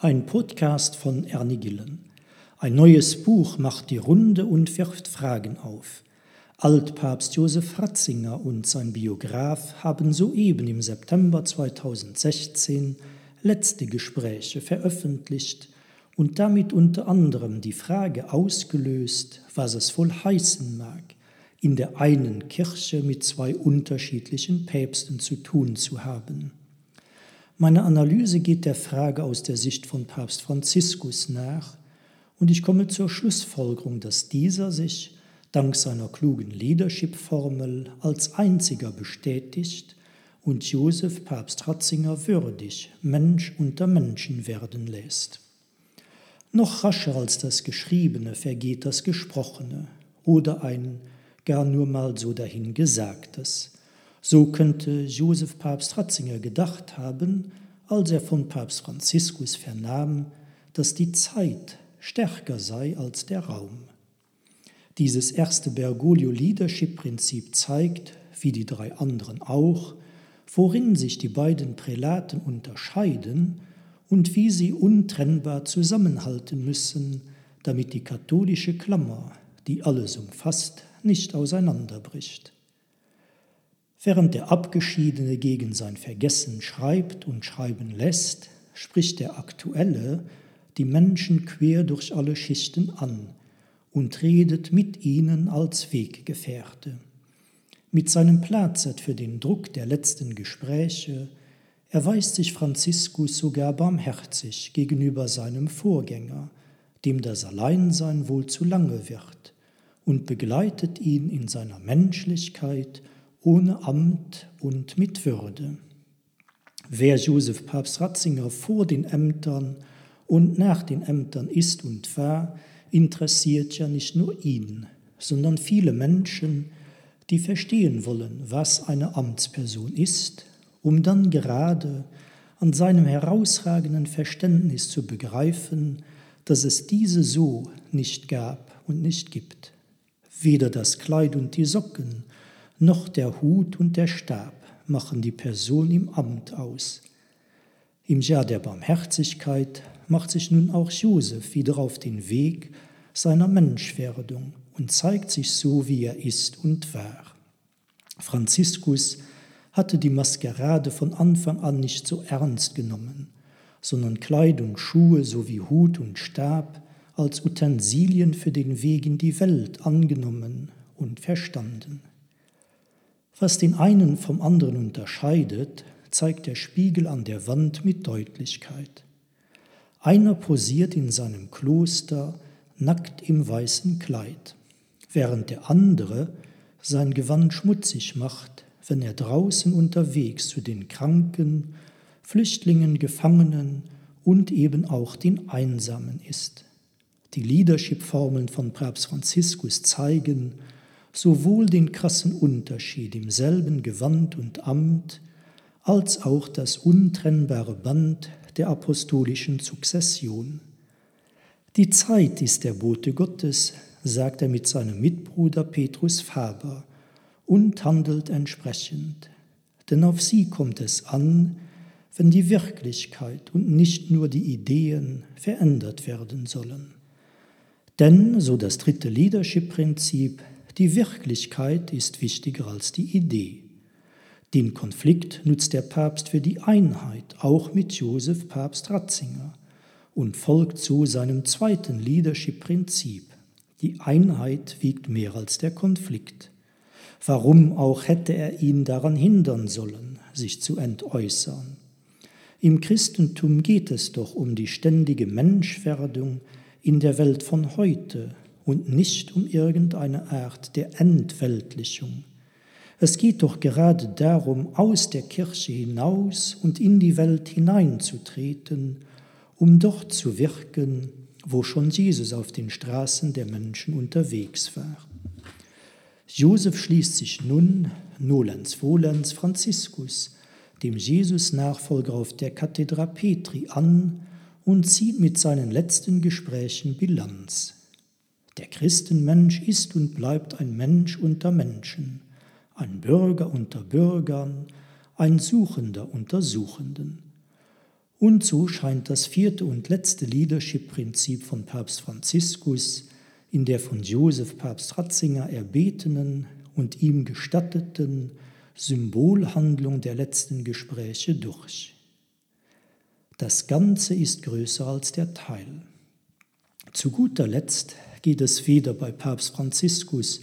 Ein Podcast von Ernie Gillen. Ein neues Buch macht die Runde und wirft Fragen auf. Altpapst Josef Ratzinger und sein Biograf haben soeben im September 2016 letzte Gespräche veröffentlicht und damit unter anderem die Frage ausgelöst, was es wohl heißen mag, in der einen Kirche mit zwei unterschiedlichen Päpsten zu tun zu haben. Meine Analyse geht der Frage aus der Sicht von Papst Franziskus nach und ich komme zur Schlussfolgerung, dass dieser sich dank seiner klugen Leadership-Formel als einziger bestätigt und Josef Papst Ratzinger würdig Mensch unter Menschen werden lässt. Noch rascher als das Geschriebene vergeht das Gesprochene oder ein gar nur mal so dahin Gesagtes. So könnte Josef Papst Ratzinger gedacht haben, als er von Papst Franziskus vernahm, dass die Zeit stärker sei als der Raum. Dieses erste Bergoglio Leadership Prinzip zeigt, wie die drei anderen auch, worin sich die beiden Prälaten unterscheiden und wie sie untrennbar zusammenhalten müssen, damit die katholische Klammer, die alles umfasst, nicht auseinanderbricht. Während der Abgeschiedene gegen sein Vergessen schreibt und schreiben lässt, spricht der Aktuelle die Menschen quer durch alle Schichten an und redet mit ihnen als Weggefährte. Mit seinem Platzet für den Druck der letzten Gespräche erweist sich Franziskus sogar barmherzig gegenüber seinem Vorgänger, dem das Alleinsein wohl zu lange wird, und begleitet ihn in seiner Menschlichkeit ohne Amt und mit Würde. Wer Josef Papst Ratzinger vor den Ämtern und nach den Ämtern ist und war, interessiert ja nicht nur ihn, sondern viele Menschen, die verstehen wollen, was eine Amtsperson ist, um dann gerade an seinem herausragenden Verständnis zu begreifen, dass es diese so nicht gab und nicht gibt. Weder das Kleid und die Socken, noch der Hut und der Stab machen die Person im Amt aus. Im Jahr der Barmherzigkeit macht sich nun auch Josef wieder auf den Weg seiner Menschwerdung und zeigt sich so, wie er ist und war. Franziskus hatte die Maskerade von Anfang an nicht so ernst genommen, sondern Kleidung, Schuhe sowie Hut und Stab als Utensilien für den Weg in die Welt angenommen und verstanden. Was den einen vom anderen unterscheidet, zeigt der Spiegel an der Wand mit Deutlichkeit. Einer posiert in seinem Kloster nackt im weißen Kleid, während der andere sein Gewand schmutzig macht, wenn er draußen unterwegs zu den Kranken, Flüchtlingen, Gefangenen und eben auch den Einsamen ist. Die Leadership-Formeln von Papst Franziskus zeigen, sowohl den krassen Unterschied im selben Gewand und Amt, als auch das untrennbare Band der apostolischen Sukzession. Die Zeit ist der Bote Gottes, sagt er mit seinem Mitbruder Petrus Faber, und handelt entsprechend. Denn auf sie kommt es an, wenn die Wirklichkeit und nicht nur die Ideen verändert werden sollen. Denn, so das dritte Leadership-Prinzip, die Wirklichkeit ist wichtiger als die Idee. Den Konflikt nutzt der Papst für die Einheit, auch mit Josef Papst Ratzinger, und folgt so seinem zweiten Leadership-Prinzip. Die Einheit wiegt mehr als der Konflikt. Warum auch hätte er ihn daran hindern sollen, sich zu entäußern? Im Christentum geht es doch um die ständige Menschwerdung in der Welt von heute, und nicht um irgendeine Art der Entweltlichung. Es geht doch gerade darum, aus der Kirche hinaus und in die Welt hineinzutreten, um dort zu wirken, wo schon Jesus auf den Straßen der Menschen unterwegs war. Josef schließt sich nun, nolens volens Franziskus, dem Jesus-Nachfolger auf der Kathedra Petri an und zieht mit seinen letzten Gesprächen Bilanz. Der Christenmensch ist und bleibt ein Mensch unter Menschen, ein Bürger unter Bürgern, ein Suchender unter Suchenden. Und so scheint das vierte und letzte Leadership-Prinzip von Papst Franziskus in der von Josef Papst Ratzinger erbetenen und ihm gestatteten Symbolhandlung der letzten Gespräche durch. Das Ganze ist größer als der Teil. Zu guter Letzt geht es weder bei Papst Franziskus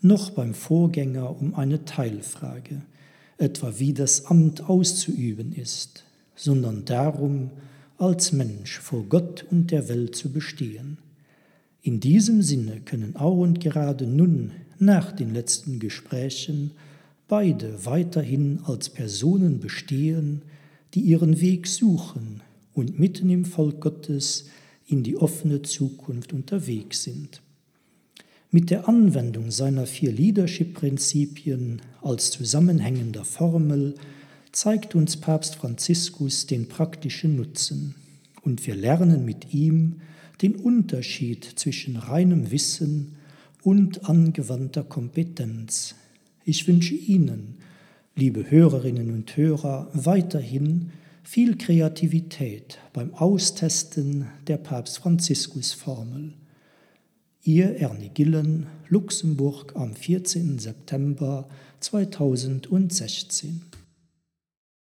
noch beim Vorgänger um eine Teilfrage, etwa wie das Amt auszuüben ist, sondern darum, als Mensch vor Gott und der Welt zu bestehen. In diesem Sinne können auch und gerade nun, nach den letzten Gesprächen, beide weiterhin als Personen bestehen, die ihren Weg suchen und mitten im Volk Gottes in die offene Zukunft unterwegs sind. Mit der Anwendung seiner vier Leadership-Prinzipien als zusammenhängender Formel zeigt uns Papst Franziskus den praktischen Nutzen und wir lernen mit ihm den Unterschied zwischen reinem Wissen und angewandter Kompetenz. Ich wünsche Ihnen, liebe Hörerinnen und Hörer, weiterhin viel Kreativität beim Austesten der Papst Franziskus Formel. Ihr Ernie Gillen, Luxemburg am 14. September 2016.